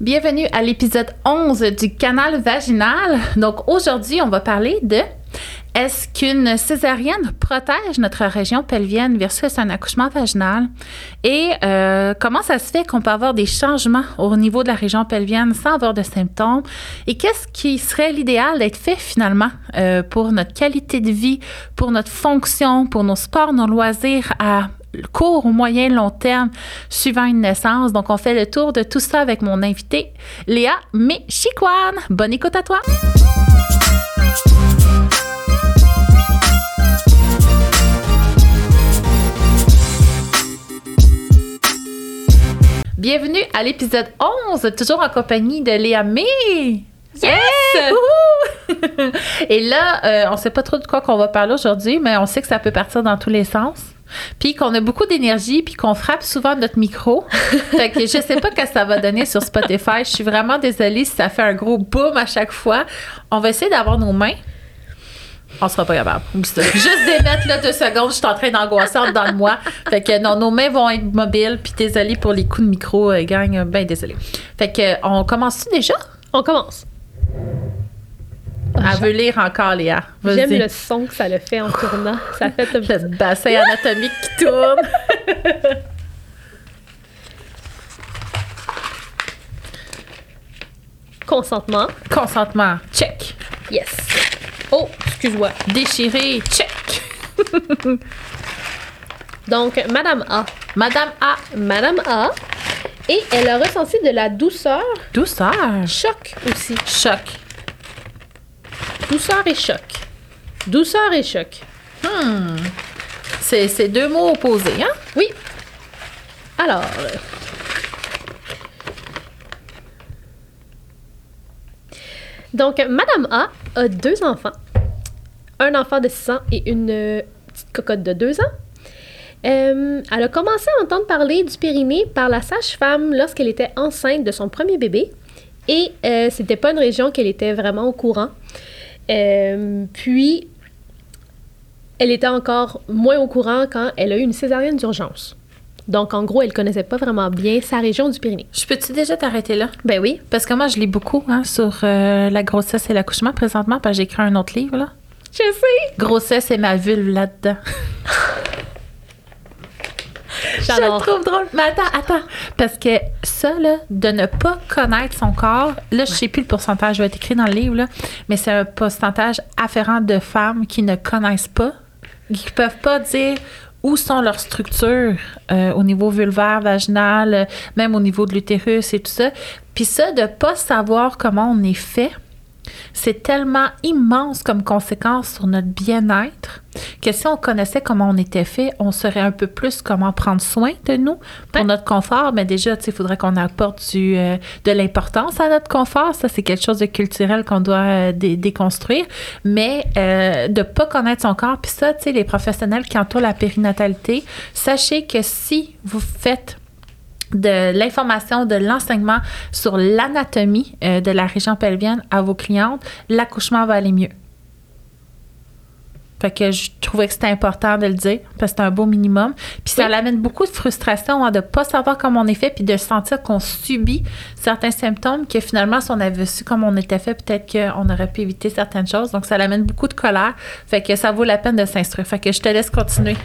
Bienvenue à l'épisode 11 du canal vaginal. Donc aujourd'hui, on va parler de est-ce qu'une césarienne protège notre région pelvienne versus un accouchement vaginal? Et euh, comment ça se fait qu'on peut avoir des changements au niveau de la région pelvienne sans avoir de symptômes? Et qu'est-ce qui serait l'idéal d'être fait finalement euh, pour notre qualité de vie, pour notre fonction, pour nos sports, nos loisirs à court ou moyen long terme suivant une naissance. Donc, on fait le tour de tout ça avec mon invité, Léa Méchiquan. Bonne écoute à toi! Bienvenue à l'épisode 11, toujours en compagnie de Léa Mé. Yes! Et là, euh, on sait pas trop de quoi qu'on va parler aujourd'hui, mais on sait que ça peut partir dans tous les sens. Puis qu'on a beaucoup d'énergie, puis qu'on frappe souvent notre micro. fait que je sais pas ce que ça va donner sur Spotify. Je suis vraiment désolée si ça fait un gros boom à chaque fois. On va essayer d'avoir nos mains. On sera pas capable. Juste des mètres, là, deux secondes, je suis en train d'angoisser dans le moi. Fait que non, nos mains vont être mobiles, puis désolée pour les coups de micro, euh, gang, ben désolée. Fait que, on commence-tu déjà? On commence. Elle veut lire encore, Léa. J'aime le son que ça le fait en tournant. Ça fait un Le bassin anatomique qui tourne. consentement. Consentement, check. Yes. Oh, excuse-moi. Déchiré, check. Donc, Madame A. Madame A. Madame A. Et elle a ressenti de la douceur, Douceur. choc aussi. Choc. Douceur et choc. Douceur et choc. Hmm. C'est deux mots opposés, hein? Oui. Alors. euh, Donc, Madame A a deux enfants. Un enfant de 6 ans et une euh, petite cocotte de 2 ans. Euh, elle a commencé à entendre parler du périnée par la sage-femme lorsqu'elle était enceinte de son premier bébé. Et c'était pas une région qu'elle était vraiment au courant. Euh, puis, elle était encore moins au courant quand elle a eu une césarienne d'urgence. Donc, en gros, elle connaissait pas vraiment bien sa région du Pyrénées. Je peux-tu déjà t'arrêter là? Ben oui. Parce que moi, je lis beaucoup hein, sur euh, la grossesse et l'accouchement présentement, parce que j'ai écrit un autre livre, là. Je sais. Grossesse et ma vulve là-dedans. Je le trouve drôle. Mais attends, attends. Parce que ça, là, de ne pas connaître son corps, là, je sais plus le pourcentage, je vais être écrit dans le livre, là, mais c'est un pourcentage afférent de femmes qui ne connaissent pas, qui peuvent pas dire où sont leurs structures euh, au niveau vulvaire, vaginal, euh, même au niveau de l'utérus et tout ça. Puis ça, de pas savoir comment on est fait, c'est tellement immense comme conséquence sur notre bien-être que si on connaissait comment on était fait, on saurait un peu plus comment prendre soin de nous pour Ouais. notre confort. Mais déjà, il faudrait qu'on apporte du, euh, de l'importance à notre confort. Ça, c'est quelque chose de culturel qu'on doit euh, dé- déconstruire. Mais euh, de pas connaître son corps, puis ça, les professionnels qui entourent la périnatalité, sachez que si vous faites de l'information, de l'enseignement sur l'anatomie euh, de la région pelvienne à vos clientes, l'accouchement va aller mieux. Fait que je trouvais que c'était important de le dire parce que c'est un beau minimum. Puis ça Oui. l'amène beaucoup de frustration hein, de ne pas savoir comment on est fait puis de sentir qu'on subit certains symptômes que finalement, si on avait su comment on était fait, peut-être qu'on aurait pu éviter certaines choses. Donc ça l'amène beaucoup de colère. Fait que ça vaut la peine de s'instruire. Fait que je te laisse continuer.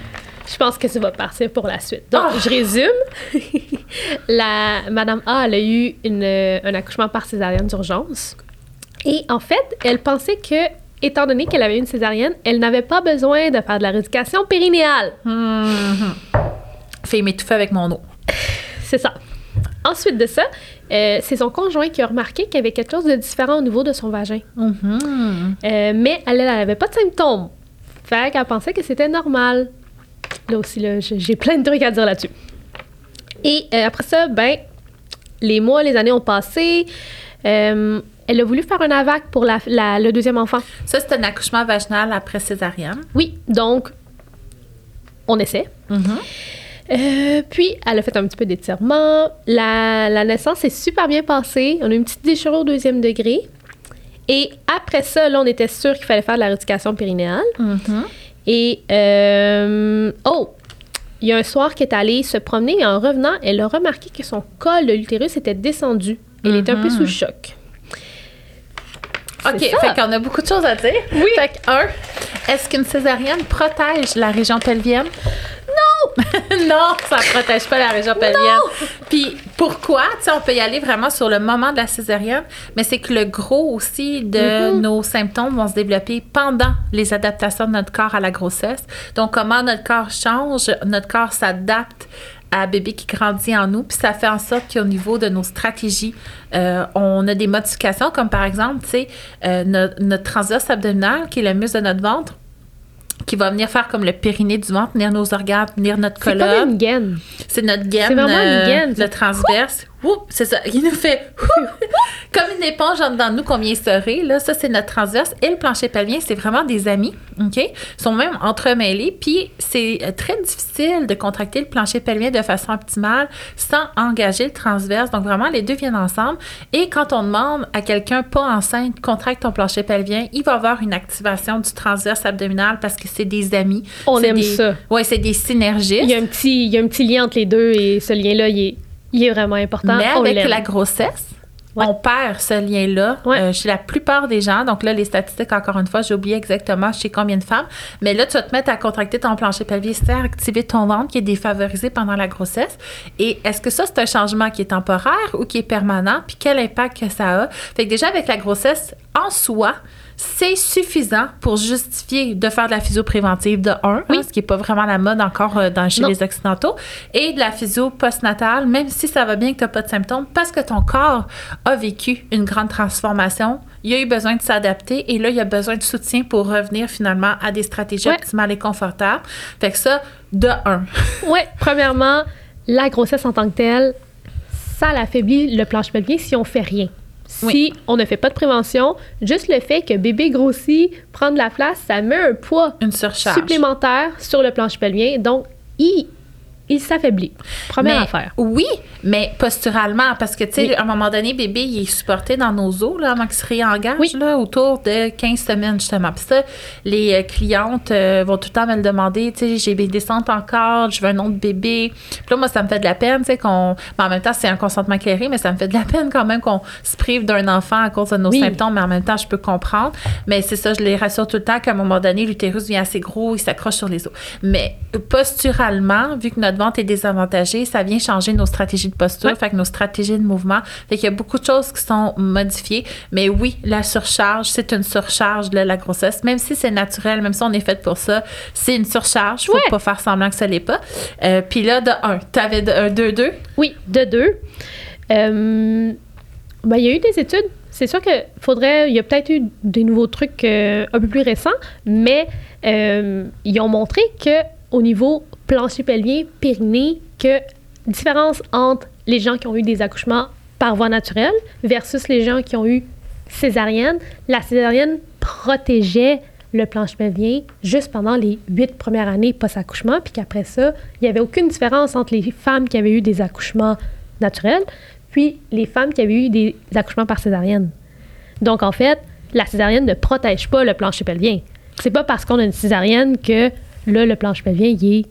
Je pense que ça va partir pour la suite. Donc, Ah! je résume. la, Madame A, elle a eu une, euh, un accouchement par césarienne d'urgence. Et en fait, elle pensait que, étant donné qu'elle avait une césarienne, elle n'avait pas besoin de faire de la rééducation périnéale. Mhm. Fait m'étouffer avec mon eau. C'est ça. Ensuite de ça, euh, c'est son conjoint qui a remarqué qu'il y avait quelque chose de différent au niveau de son vagin. Mhm. Euh, mais elle n'avait pas de symptômes. Fait qu'elle pensait que c'était normal. Là aussi, là, j'ai plein de trucs à dire là-dessus. Et euh, après ça, ben, les mois, les années ont passé. Euh, elle a voulu faire un AVAC pour la- la- le deuxième enfant. Ça, c'est un accouchement vaginal après césarienne. Oui, donc, on essaie. Mhm. Euh, puis, elle a fait un petit peu d'étirement. La, la naissance s'est super bien passée. On a eu une petite déchirure au deuxième degré. Et après ça, là, on était sûr qu'il fallait faire de la rééducation périnéale. Mhm. Et, euh, oh, il y a un soir qu'elle est allée se promener et en revenant, elle a remarqué que son col de l'utérus était descendu Elle est un peu Mhm. sous choc. OK, ça. fait qu'on a beaucoup de choses à dire. Oui. Fait que, un, est-ce qu'une césarienne protège la région pelvienne? Non! ça ne protège pas la région pelvienne. Puis pourquoi? Tu sais, on peut y aller vraiment sur le moment de la césarienne, mais c'est que le gros aussi de Mhm. nos symptômes vont se développer pendant les adaptations de notre corps à la grossesse. Donc, comment notre corps change, notre corps s'adapte à bébé qui grandit en nous, puis ça fait en sorte qu'au niveau de nos stratégies, euh, on a des modifications, comme par exemple, tu sais, euh, notre, notre transverse abdominal, qui est le muscle de notre ventre, qui va venir faire comme le périnée du ventre, venir nos organes, venir notre C'est colonne. comme une gaine. C'est notre gaine, C'est vraiment une euh, gaine, le transverse. C'est ça. Il nous fait comme une éponge en dedans de nous qu'on vient serrer. Là, ça, c'est notre transverse. Et le plancher pelvien, c'est vraiment des amis. OK? Ils sont même entremêlés. Puis, c'est euh, très difficile de contracter le plancher pelvien de façon optimale sans engager le transverse. Donc, vraiment, les deux viennent ensemble. Et quand on demande à quelqu'un pas enceinte, contracte ton plancher pelvien, il va avoir une activation du transverse abdominal parce que c'est des amis. On aime des- ça. Ouais, c'est des synergistes. Il y, a un petit, il y a un petit lien entre les deux et ce lien-là, il est, il est vraiment important. Mais avec la grossesse, Ouais. on perd ce lien-là Ouais. euh, chez la plupart des gens. Donc là, les statistiques, encore une fois, j'ai oublié exactement chez combien de femmes. Mais là, tu vas te mettre à contracter ton plancher pelvien, c'est à activer ton ventre qui est défavorisé pendant la grossesse. Et est-ce que ça, c'est un changement qui est temporaire ou qui est permanent? Puis quel impact que ça a? Fait que déjà, avec la grossesse, en soi, c'est suffisant pour justifier de faire de la physio préventive de 1, Oui. ce qui n'est pas vraiment la mode encore euh, dans, chez Non. les Occidentaux, et de la physio postnatale, même si ça va bien que tu n'as pas de symptômes, parce que ton corps a vécu une grande transformation. Il a eu besoin de s'adapter et là, il a besoin de soutien pour revenir finalement à des stratégies Ouais. optimales et confortables. Fait que ça, de 1. Ouais, premièrement, la grossesse en tant que telle, ça l'affaiblit le plancher pelvien si on fait rien. Si Oui. on ne fait pas de prévention, juste le fait que bébé grossit, prend de la place, ça met un poids Une surcharge. supplémentaire sur le plancher pelvien. Donc, il, il s'affaiblit. Première Mais- affaire. Oui, mais posturalement, parce que, tu sais, Oui. à un moment donné, bébé, il est supporté dans nos os, là, avant qu'il se réengage, Oui. là, autour de 15 semaines, justement. Puis ça, les euh, clientes euh, vont tout le temps me le demander, tu sais, j'ai des descentes encore, je veux un autre bébé. Puis là, moi, ça me fait de la peine, tu sais, qu'on... mais en même temps, c'est un consentement éclairé, mais ça me fait de la peine quand même qu'on se prive d'un enfant à cause de nos Oui. symptômes, mais en même temps, je peux comprendre. Mais c'est ça, je les rassure tout le temps qu'à un moment donné, l'utérus devient assez gros, il s'accroche sur les os. Mais posturalement, vu que notre ventre est désavantagé, ça vient changer nos stratégies de posture, Ouais. fait que nos stratégies de mouvement. Fait qu'il y a beaucoup de choses qui sont modifiées. Mais oui, la surcharge, c'est une surcharge de la grossesse. Même si c'est naturel, même si on est fait pour ça, c'est une surcharge. Faut Ouais. pas faire semblant que ça l'est pas. Euh, Puis là, de 1, tu avais un 2-2. Oui, de deux. Euh, ben, il y a eu des études. C'est sûr qu'il faudrait. Il y a peut-être eu des nouveaux trucs euh, un peu plus récents, mais euh, ils ont montré que au niveau plancher pelvien, périnée, que différence entre les gens qui ont eu des accouchements par voie naturelle versus les gens qui ont eu césarienne. La césarienne protégeait le plancher pelvien juste pendant les huit premières années post-accouchement, puis qu'après ça, il n'y avait aucune différence entre les femmes qui avaient eu des accouchements naturels, puis les femmes qui avaient eu des accouchements par césarienne. Donc, en fait, la césarienne ne protège pas le plancher pelvien. C'est pas parce qu'on a une césarienne que là, le plancher pelvien, il est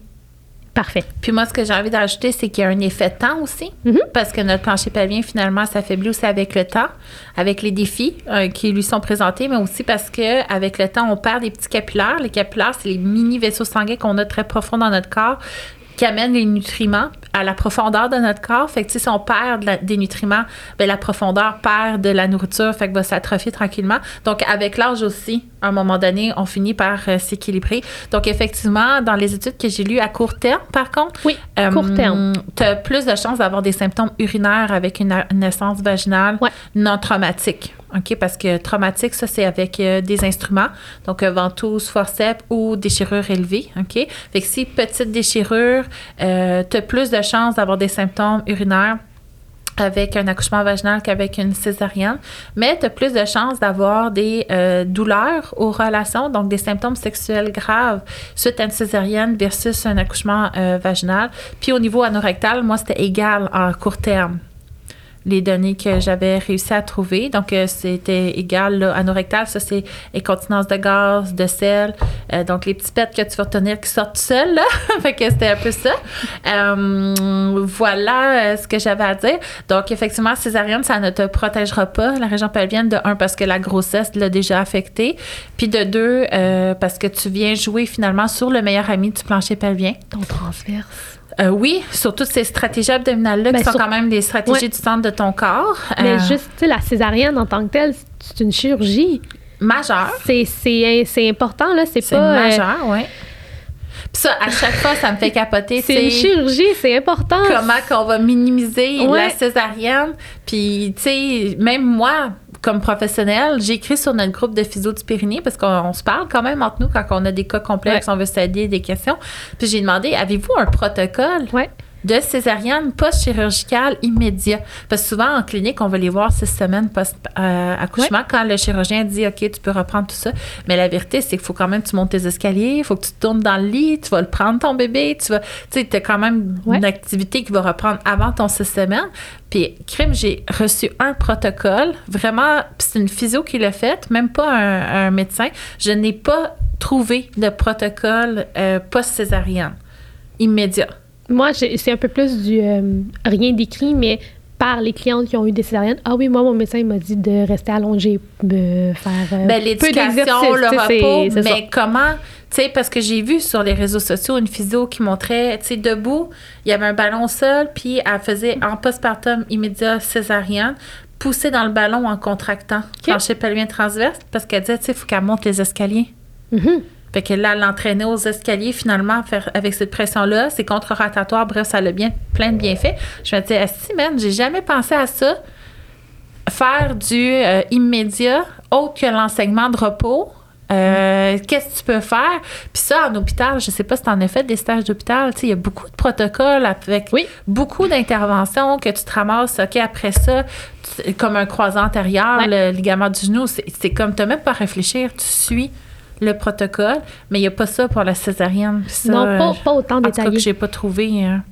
parfait. Puis moi, ce que j'ai envie d'ajouter, c'est qu'il y a un effet de temps aussi, Mhm. parce que notre plancher pelvien, finalement, s'affaiblit aussi avec le temps, avec les défis euh, qui lui sont présentés, mais aussi parce que avec le temps, on perd des petits capillaires. Les capillaires, c'est les mini vaisseaux sanguins qu'on a très profonds dans notre corps qui amènent les nutriments à la profondeur de notre corps. Fait que si on perd de la- des nutriments, ben, la profondeur perd de la nourriture, fait que va s'atrophier tranquillement. Donc, avec l'âge aussi, à un moment donné, on finit par euh, s'équilibrer. Donc, effectivement, dans les études que j'ai lues à court terme, par contre, Oui, court terme. tu as plus de chances d'avoir des symptômes urinaires avec une naissance vaginale Ouais. non traumatique. OK? Parce que traumatique, ça, c'est avec euh, des instruments, donc euh, ventouse, forceps ou déchirure élevée. OK? Fait que si petite déchirure, tu as plus de chances d'avoir des symptômes urinaires avec un accouchement vaginal qu'avec une césarienne, mais tu as plus de chances d'avoir des euh, douleurs aux relations, donc des symptômes sexuels graves suite à une césarienne versus un accouchement euh, vaginal. Puis au niveau anorectal, moi, c'était égal en court terme. Les données que j'avais réussi à trouver. Donc, euh, c'était égal là, anorectal, ça c'est incontinence de gaz, de sel. Euh, donc, les petits pets que tu vas retenir qui sortent seuls, là. c'était un peu ça. Euh, voilà ce que j'avais à dire. Donc, effectivement, césarienne, ça ne te protégera pas, la région pelvienne, de un, parce que la grossesse l'a déjà affectée, puis de deux, parce que tu viens jouer finalement sur le meilleur ami du plancher pelvien. Ton transverse. Euh, oui, sur toutes ces stratégies abdominales-là, Ben, qui sont sur- quand même les stratégies Ouais. du centre de ton corps. Mais euh, juste, tu sais, la césarienne en tant que telle, c'est une chirurgie. Majeur. C'est, c'est, important, là. C'est, pas. euh, majeur, oui. Puis ça, à chaque fois, ça me fait capoter. c'est une chirurgie, c'est important. Comment qu'on va minimiser Ouais. la césarienne. Puis, tu sais, même moi, comme professionnelle, j'ai écrit sur notre groupe de physio du Pyrénées parce qu'on on se parle quand même entre nous quand on a des cas complexes, on veut s'aider, des questions. Puis j'ai demandé, avez-vous un protocole? Ouais. De césarienne post-chirurgicale immédiat. Parce que souvent, en clinique, on va les voir six semaines post-accouchement quand le chirurgien dit OK, tu peux reprendre tout ça. Mais la vérité, c'est qu'il faut quand même que tu montes tes escaliers, il faut que tu te tournes dans le lit, tu vas le prendre ton bébé, tu vas. Tu sais, tu as quand même une activité qui va reprendre avant ton six semaines. Puis, crime, j'ai reçu un protocole, vraiment, c'est une physio qui l'a fait, même pas un, un médecin. Je n'ai pas trouvé de protocole euh, post-césarienne immédiat. Moi, c'est un peu plus du euh, rien d'écrit, mais par les clientes qui ont eu des césariennes. Ah oui, moi, mon médecin il m'a dit de rester allongé, de faire euh, Ben, l'éducation, le repos, ça. mais comment, tu sais, parce que j'ai vu sur les réseaux sociaux une physio qui montrait, tu sais, debout, il y avait un ballon au sol, puis elle faisait en postpartum immédiat césarienne, pousser dans le ballon en contractant, plancher pelvien transverse, parce qu'elle disait, tu sais, il faut qu'elle monte les escaliers. Mhm. Fait que là, elle l'entraînait aux escaliers, finalement, faire, avec cette pression-là, c'est contre-rotatoire, bref, ça a bien, plein de bienfaits. Je me disais, si, man, j'ai jamais pensé à ça. Faire du euh, immédiat, autre que l'enseignement de repos. Euh, Qu'est-ce que tu peux faire? Puis ça, en hôpital, je sais pas si tu en as fait des stages d'hôpital, tu sais, il y a beaucoup de protocoles avec Oui. beaucoup d'interventions que tu te ramasses, OK, après ça, tu- comme un croisant antérieur, Ouais. le ligament du genou, c'est comme, tu même pas à réfléchir, tu suis le protocole, mais il n'y a pas ça pour la césarienne. Ça, non, pas, pas autant en tout cas, que détaillé. j'ai pas trouvé. hein.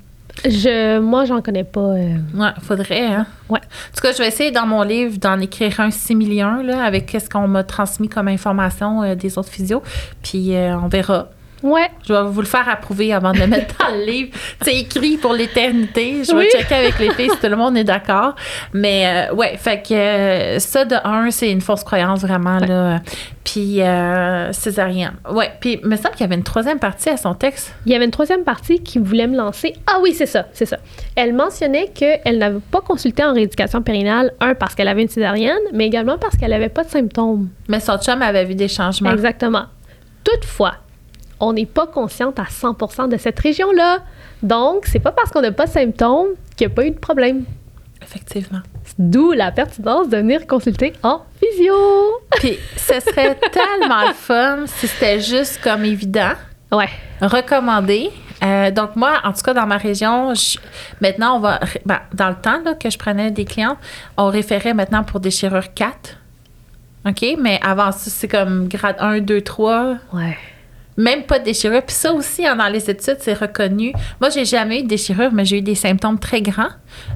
Je, moi, j'en connais pas. euh, Ouais, faudrait, hein. Ouais. En tout cas, je vais essayer dans mon livre d'en écrire un similien, là, avec ce qu'on m'a transmis comme information euh, des autres physios. Puis euh, on verra. Ouais. Je vais vous le faire approuver avant de le mettre dans le livre. C'est écrit pour l'éternité. Je vais Oui. checker avec les filles si tout le monde est d'accord. Mais euh, ouais, fait que euh, ça de un, c'est une fausse croyance vraiment là. Puis euh, césarienne. Ouais. Puis il me semble qu'il y avait une troisième partie à son texte. Il y avait une troisième partie qui voulait me lancer. Ah oui, c'est ça, c'est ça. Elle mentionnait qu'elle n'avait pas consulté en rééducation périnale, un, parce qu'elle avait une césarienne, mais également parce qu'elle n'avait pas de symptômes. Mais son chum avait vu des changements. Exactement. Toutefois, on n'est pas consciente à 100% de cette région-là. Donc, c'est pas parce qu'on n'a pas de symptômes qu'il n'y a pas eu de problème. Effectivement. D'où la pertinence de venir consulter en physio. Puis ce serait tellement le fun si c'était juste comme évident. Ouais. recommandé. Euh, donc moi, en tout cas dans ma région, je- maintenant on va, ben, dans le temps là, que je prenais des clients, on référait maintenant pour des chirurgies 4. OK, mais avant ça, c'est comme grade 1, 2, 3, Ouais. Même pas de déchirure. Puis ça aussi, hein, dans les études, c'est reconnu. Moi, j'ai jamais eu de déchirure, mais j'ai eu des symptômes très grands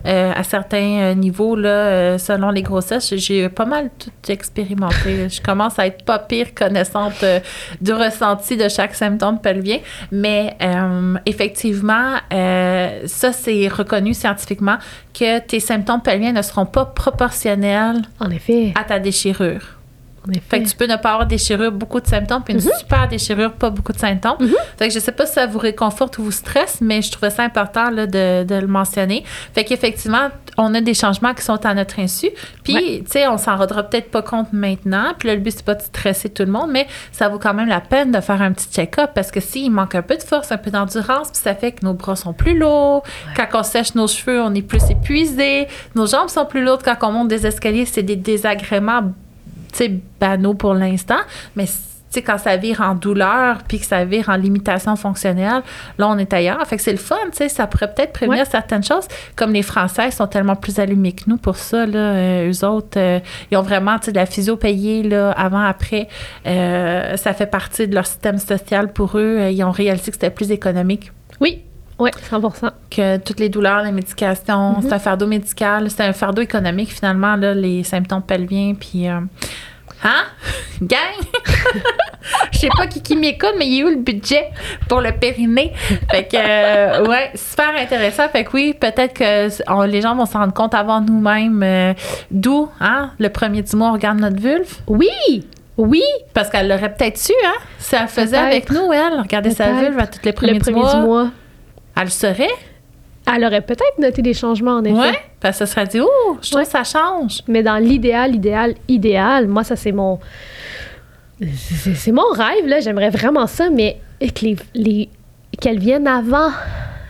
euh, à certains euh, niveaux, là, euh, selon les grossesses. J'ai- pas mal tout expérimenté. Je commence à être pas pire connaissante euh, du ressenti de chaque symptôme pelvien. Mais effectivement, ça, c'est reconnu scientifiquement que tes symptômes pelviens ne seront pas proportionnels En effet. à ta déchirure. Fait que tu peux ne pas avoir déchirure, beaucoup de symptômes, puis une super déchirure, pas beaucoup de symptômes. Fait que je sais pas si ça vous réconforte ou vous stresse, mais je trouvais ça important là, de, de le mentionner. Fait qu'effectivement, on a des changements qui sont à notre insu. Puis, tu sais, on s'en rendra peut-être pas compte maintenant. Puis là, le but, c'est pas de stresser tout le monde, mais ça vaut quand même la peine de faire un petit check-up parce que s'il manque un peu de force, un peu d'endurance, puis ça fait que nos bras sont plus lourds. Quand on sèche nos cheveux, on est plus épuisé. Nos jambes sont plus lourdes. Quand on monte des escaliers, c'est des désagréments banaux pour l'instant, mais quand ça vire en douleur puis que ça vire en limitation fonctionnelle, là, on est ailleurs. Fait que c'est le fun, tu sais, ça pourrait peut-être prévenir Ouais. certaines choses. Comme les Français sont tellement plus allumés que nous pour ça, là, euh, eux autres, euh, ils ont vraiment, tu sais, de la physio payée, là, avant, après. Euh, ça fait partie de leur système social pour eux. Euh, Ils ont réalisé que c'était plus économique. Oui, Oui, 100 Que toutes les douleurs, les médications, c'est Mhm. un fardeau médical, c'est un fardeau économique finalement, là, les symptômes pelviens. Puis. euh, Hein? Gang! Je sais pas qui, qui m'écoute, mais il y a eu le budget pour le périnée? Fait que, euh, ouais, super intéressant. Fait que oui, peut-être que on- les gens vont s'en rendre compte avant nous-mêmes euh, d'où, hein, le premier du mois, on regarde notre vulve. Oui! Oui! Parce qu'elle l'aurait peut-être su, hein? Si elle faisait avec nous, elle, regarder sa vulve à tous les premiers, le premier du, mois, du mois. Elle le saurait? Elle aurait peut-être noté des changements, en effet. Ouais. Parce que ça serait dit, oh, je trouve Ouais. que ça change. Mais dans l'idéal, idéal, idéal, moi, ça, c'est mon. C'est c'est mon rêve, là. J'aimerais vraiment ça, mais que les, les- qu'elles viennent avant,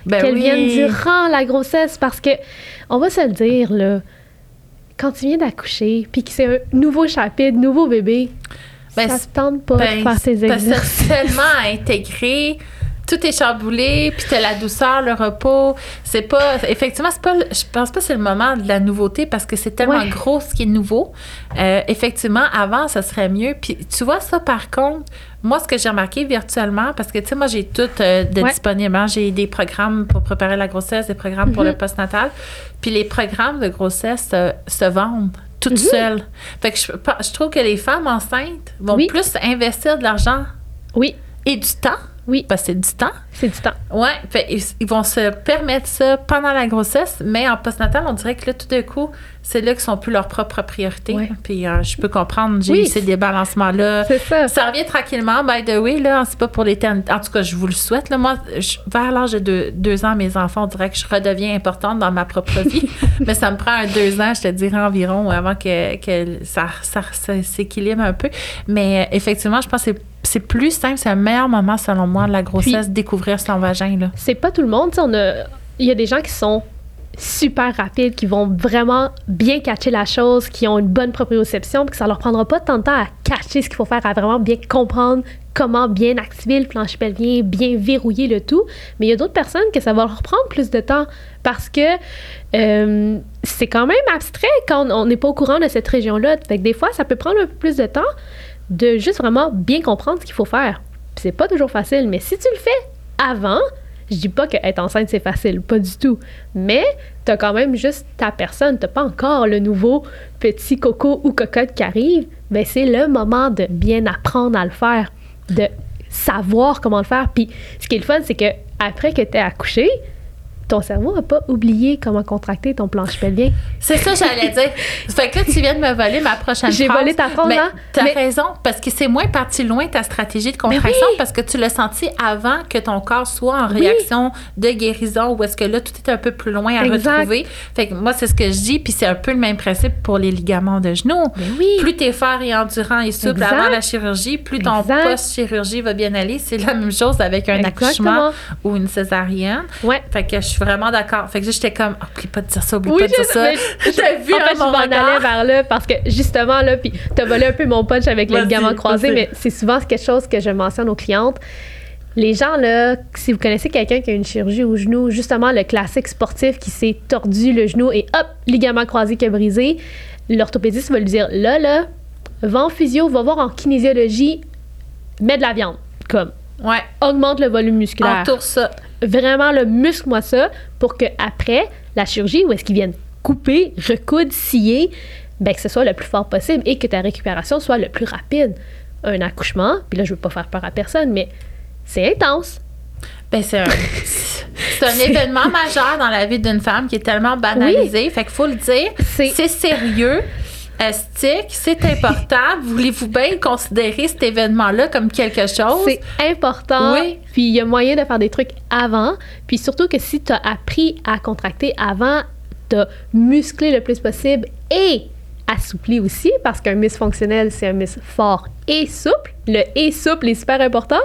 Ben qu'elles oui. viennent durant la grossesse, parce que, on va se le dire, là, quand tu viens d'accoucher, puis que c'est un nouveau chapitre, nouveau bébé, Ben, ça te tente pas Ben, de faire tes parce que exercices. tellement à intégrer. Tout est chamboulé, puis t'as la douceur, le repos. C'est pas. Effectivement, c'est pas. Je pense pas que c'est le moment de la nouveauté parce que c'est tellement Ouais. gros ce qui est nouveau. Euh, effectivement, avant, ça serait mieux. Puis tu vois, ça, par contre, moi, ce que j'ai remarqué virtuellement, parce que tu sais, moi, j'ai tout euh, de Ouais. disponible. hein. J'ai des programmes pour préparer la grossesse, des programmes pour Mhm. le postnatal. Puis les programmes de grossesse euh, se vendent toutes Mhm. seules. Fait que je, je trouve que les femmes enceintes vont Oui. plus investir de l'argent Oui, et du temps. Oui. Parce que c'est du temps. c'est du temps. Fait, ils, ils vont se permettre ça pendant la grossesse, mais en postnatal, on dirait que là, tout d'un coup, c'est là qu'ils sont plus leur propre priorité. Ouais. Puis euh, je peux comprendre, j'ai Oui. eu ces débalancements-là. C'est ça. Ça revient tranquillement, by the way, là, c'est pas pour l'éternité. En tout cas, je vous le souhaite. Là. Moi, je- vers l'âge de deux, deux ans, mes enfants, on dirait que je redeviens importante dans ma propre vie. Mais ça me prend un deux ans, je te dirais environ, avant que, que ça, ça, ça s'équilibre un peu. Mais euh, effectivement, je pense que c'est- c'est plus simple, c'est un meilleur moment, selon moi, de la grossesse, découvrir son vagin. Là. c'est pas tout le monde. tu sais, On a, il y a des gens qui sont super rapides, qui vont vraiment bien catcher la chose, qui ont une bonne proprioception, puis que ça leur prendra pas tant de temps à catcher ce qu'il faut faire, à vraiment bien comprendre comment bien activer le plancher pelvien, bien verrouiller le tout. Mais il y a d'autres personnes que ça va leur prendre plus de temps parce que euh, c'est quand même abstrait quand on n'est pas au courant de cette région-là. Fait que des fois, ça peut prendre un peu plus de temps de juste vraiment bien comprendre ce qu'il faut faire. C'est pas toujours facile, mais si tu le fais avant, je dis pas que être enceinte c'est facile, pas du tout. Mais t'as quand même juste ta personne, t'as pas encore le nouveau petit coco ou cocotte qui arrive. Ben c'est le moment de bien apprendre à le faire, de savoir comment le faire. Puis ce qui est le fun, c'est que après que t'es accouché, ton cerveau n'a pas oublié comment contracter ton planche pelvien. C'est ça, j'allais dire. Fait que là, tu viens de me voler ma prochaine J'ai volé ta phrase, Mais hein? T'as Mais- raison, parce que c'est moins parti loin ta stratégie de contraction, oui! parce que tu l'as senti avant que ton corps soit en Oui. réaction de guérison, ou est-ce que là, tout est un peu plus loin à Exact. retrouver. Fait que moi, c'est ce que je dis, puis c'est un peu le même principe pour les ligaments de genoux. Oui. Plus t'es fort et endurant et souple Exact. avant la chirurgie, plus ton post-chirurgie va bien aller. C'est la même chose avec un Exactement. accouchement ou une césarienne. Ouais. Fait que je suis vraiment d'accord. Fait que j'étais comme, oh, oublie pas de dire ça, oublie Oui, pas de je dire ça. T'as vu en fait, hein, je mon m'en allais vers là parce que justement, là, puis t'as volé un peu mon punch avec le Vas-y, ligament croisé, vas-y. mais c'est souvent quelque chose que je mentionne aux clientes. Les gens, là, si vous connaissez quelqu'un qui a une chirurgie au genou, justement le classique sportif qui s'est tordu le genou et hop, ligament croisé qui a brisé, l'orthopédiste va lui dire là, là, va en physio, va voir en kinésiologie, mets de la viande. Comme, Ouais, augmente le volume musculaire entoure ça. Vraiment le muscle-moi ça pour que après la chirurgie, où est-ce qu'ils viennent couper, recoudre, scier, ben, que ce soit le plus fort possible et que ta récupération soit le plus rapide. Un accouchement, puis là, je veux pas faire peur à personne, mais c'est intense. Ben, c'est un, c'est un événement majeur dans la vie d'une femme qui est tellement banalisé. Fait qu'il faut le dire. C'est- C'est sérieux. C'est important. Voulez-vous bien considérer cet événement-là comme quelque chose? C'est important. Oui. Puis il y a moyen de faire des trucs avant. Puis surtout que si tu as appris à contracter avant, tu as musclé le plus possible et assoupli aussi, parce qu'un muscle fonctionnel, c'est un muscle fort et souple. Le et souple est super important.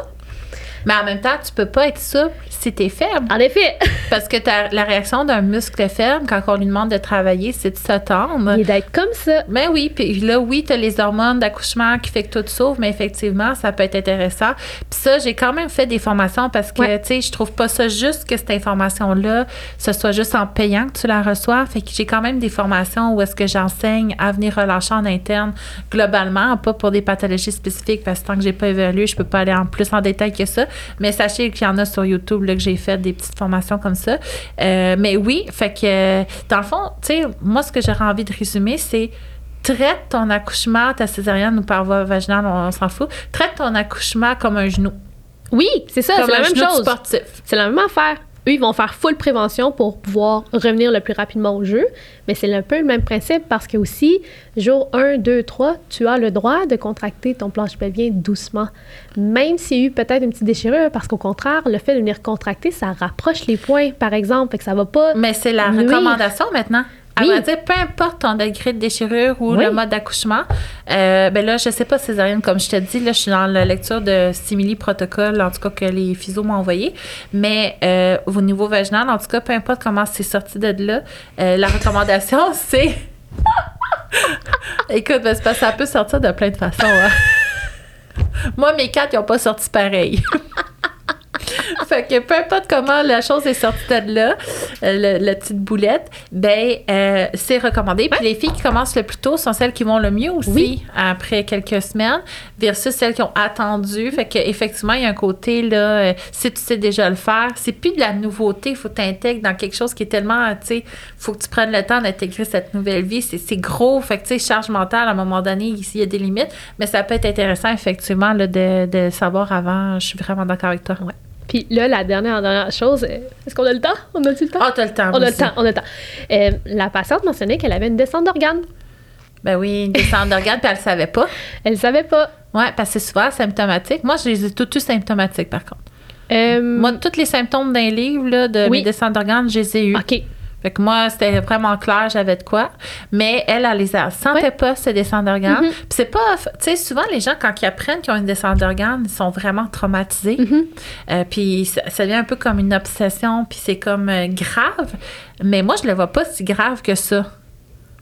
Mais en même temps, tu peux pas être souple si t'es faible. En effet, Parce que la réaction d'un muscle faible, quand on lui demande de travailler, c'est de se tendre. il est d'être comme ça. Mais oui, puis là, oui, tu as les hormones d'accouchement qui fait que tout s'ouvre, mais effectivement, ça peut être intéressant. Puis ça, j'ai quand même fait des formations parce que, Ouais. tu sais, je trouve pas ça juste que cette information-là, ce soit juste en payant que tu la reçois. Fait que j'ai quand même des formations où est-ce que j'enseigne à venir relâcher en interne globalement, pas pour des pathologies spécifiques, parce que tant que j'ai pas évalué, je peux pas aller en plus en détail que ça. Mais sachez qu'il y en a sur YouTube là, que j'ai fait des petites formations comme ça. Euh, mais oui, fait que dans le fond, tu sais, moi, ce que j'aurais envie de résumer, c'est traite ton accouchement, ta césarienne ou par voie vaginale, on, on s'en fout. Traite ton accouchement comme un genou. Oui, c'est ça, c'est la même chose. sportif. C'est la même affaire. Eux, ils vont faire full prévention pour pouvoir revenir le plus rapidement au jeu. Mais c'est un peu le même principe parce que aussi, jour 1, 2, 3, tu as le droit de contracter ton planche pelvien doucement. Même s'il y a eu peut-être une petite déchirure, parce qu'au contraire, le fait de venir contracter, ça rapproche les points, par exemple. Fait que ça va pas. Mais c'est la recommandation maintenant. À Oui. dire, peu importe ton degré de déchirure ou Oui. le mode d'accouchement, euh, ben là, je sais pas, césarienne, comme je te dis, là, je suis dans la lecture de Simili Protocole, en tout cas que les physios m'ont envoyé. Mais euh, au niveau vaginal, en tout cas, peu importe comment c'est sorti de là, euh, la recommandation, c'est. Écoute, ben, parce que ça peut sortir de plein de façons. hein. Moi, mes quatre, ils n'ont pas sorti pareil. Fait que peu importe comment la chose est sortie de là, euh, le- la petite boulette, ben euh, c'est recommandé. Puis les filles qui commencent le plus tôt sont celles qui vont le mieux aussi Oui. après quelques semaines versus celles qui ont attendu. Fait que effectivement, il y a un côté là, euh, si tu sais déjà le faire, c'est plus de la nouveauté, il faut t'intégrer dans quelque chose qui est tellement, tu sais, faut que tu prennes le temps d'intégrer cette nouvelle vie. C'est c'est gros, fait que tu sais, charge mentale à un moment donné, ici il y a des limites, mais ça peut être intéressant effectivement là, de, de savoir avant. Je suis vraiment d'accord avec toi. Ouais. Puis là, la dernière, dernière chose, euh, est-ce qu'on a le temps? On a-tu le temps? Ah, t'as le temps. on a le temps, on a le temps. Euh, la patiente mentionnait qu'elle avait une descente d'organes. Ben oui, une descente d'organes, puis elle le savait pas. Elle savait pas. Ouais, parce que c'est souvent symptomatique. Moi, je les ai tous eu symptomatiques, par contre. Euh, Moi, tous les symptômes d'un livre là, de Oui. mes descentes d'organes, je les ai eus. OK. Fait que moi, c'était vraiment clair, j'avais de quoi. Mais elle, elle les a- sentait pas, ces descentes d'organes. Mhm. Puis c'est pas... Tu sais, souvent, les gens, quand ils apprennent qu'ils ont une descente d'organes, ils sont vraiment traumatisés. Mhm. Euh, puis ça, ça devient un peu comme une obsession, puis c'est comme euh, grave. Mais moi, je le vois pas si grave que ça.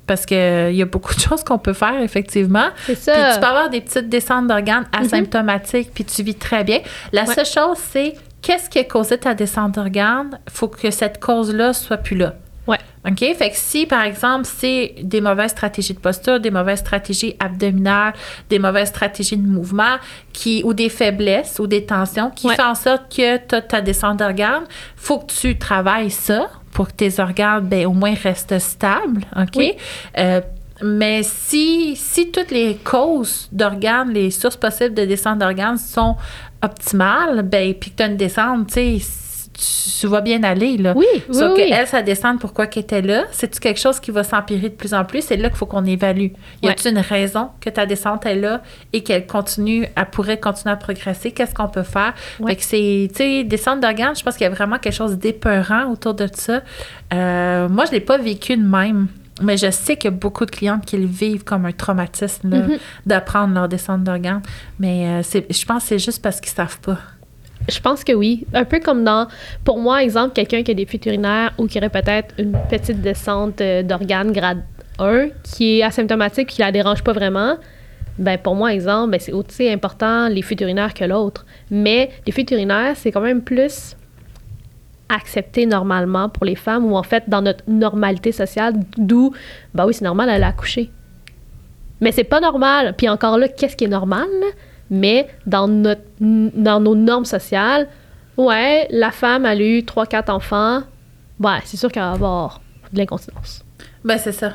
Parce qu'il y a beaucoup de choses qu'on peut faire, effectivement. C'est Puis ça. tu peux avoir des petites descentes d'organes asymptomatiques, puis tu vis très bien. La Ouais. seule chose, c'est qu'est-ce qui a causé ta descente d'organes? Il faut que cette cause-là soit plus là. Ouais. OK? Fait que si, par exemple, c'est des mauvaises stratégies de posture, des mauvaises stratégies abdominales, des mauvaises stratégies de mouvement, qui, ou des faiblesses ou des tensions qui Ouais. font en sorte que tu as ta descente d'organes, faut que tu travailles ça pour que tes organes, ben, au moins, restent stables. OK? Oui. Euh, mais si, si toutes les causes d'organes, les sources possibles de descente d'organes sont optimales, ben, puis que tu as une descente, tu sais, tu, vas bien aller, là. Oui, oui, Sauf oui. que elle, sa descente, pourquoi qu'elle était là? C'est-tu quelque chose qui va s'empirer de plus en plus? C'est là qu'il faut qu'on évalue. Y a-t-il une raison que ta descente est là et qu'elle continue, elle pourrait continuer à progresser? Qu'est-ce qu'on peut faire? Ouais. Fait que c'est, tu sais, descente d'organes, je pense qu'il y a vraiment quelque chose d'épeurant autour de ça. Euh, moi, je l'ai pas vécu de même. Mais je sais qu'il y a beaucoup de clientes qui le vivent comme un traumatisme là, Mhm. d'apprendre leur descente d'organes. Mais euh, c'est, je pense que c'est juste parce qu'ils savent pas. Je pense que oui. Un peu comme dans, pour moi, exemple, quelqu'un qui a des fuites urinaires ou qui aurait peut-être une petite descente euh, d'organes grade 1 qui est asymptomatique, qui la dérange pas vraiment. Ben pour moi, exemple, ben, c'est aussi important les fuites urinaires que l'autre. Mais les fuites urinaires, c'est quand même plus accepté normalement pour les femmes ou en fait dans notre normalité sociale, d'où, ben oui, c'est normal, elle a accouché. Mais c'est pas normal. Puis encore là, qu'est-ce qui est normal? Mais dans, notre, dans nos normes sociales, ouais, la femme, elle a eu 3-4 enfants. Ouais, c'est sûr qu'elle va avoir de l'incontinence. Ben, c'est ça.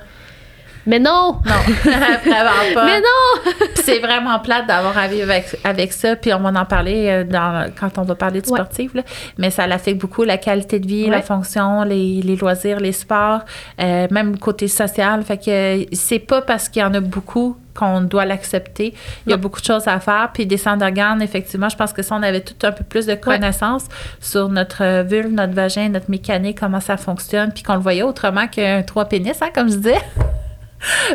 Mais non! Non, vraiment pas. Mais non! C'est vraiment plate d'avoir à vivre avec, avec ça. Puis on va en parler euh, dans, quand on va parler de Ouais. sportif. là. Mais ça l'affecte beaucoup la qualité de vie, Ouais. la fonction, les, les loisirs, les sports, euh, même le côté social. Fait que euh, c'est pas parce qu'il y en a beaucoup qu'on doit l'accepter. Il y a beaucoup de choses à faire. Puis des centres d'organes, effectivement, je pense que ça, on avait tout un peu plus de connaissances sur notre vulve, notre vagin, notre mécanique, comment ça fonctionne, puis qu'on le voyait autrement qu'un trois pénis, hein, comme je disais.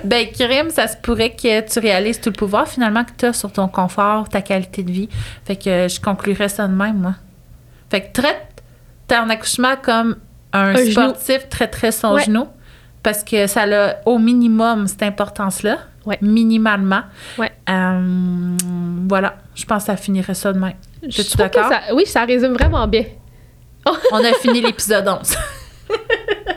Ben, crime, ça se pourrait que tu réalises tout le pouvoir finalement que tu as sur ton confort, ta qualité de vie. Fait que je conclurais ça de même, moi. Fait que traite ton accouchement comme un, sportif très son Ouais. genou. Parce que ça a au minimum cette importance-là ouais. minimalement. Euh, voilà, je pense que ça finirait ça demain. Je suis d'accord? Oui, ça résume vraiment bien. On a fini l'épisode 11.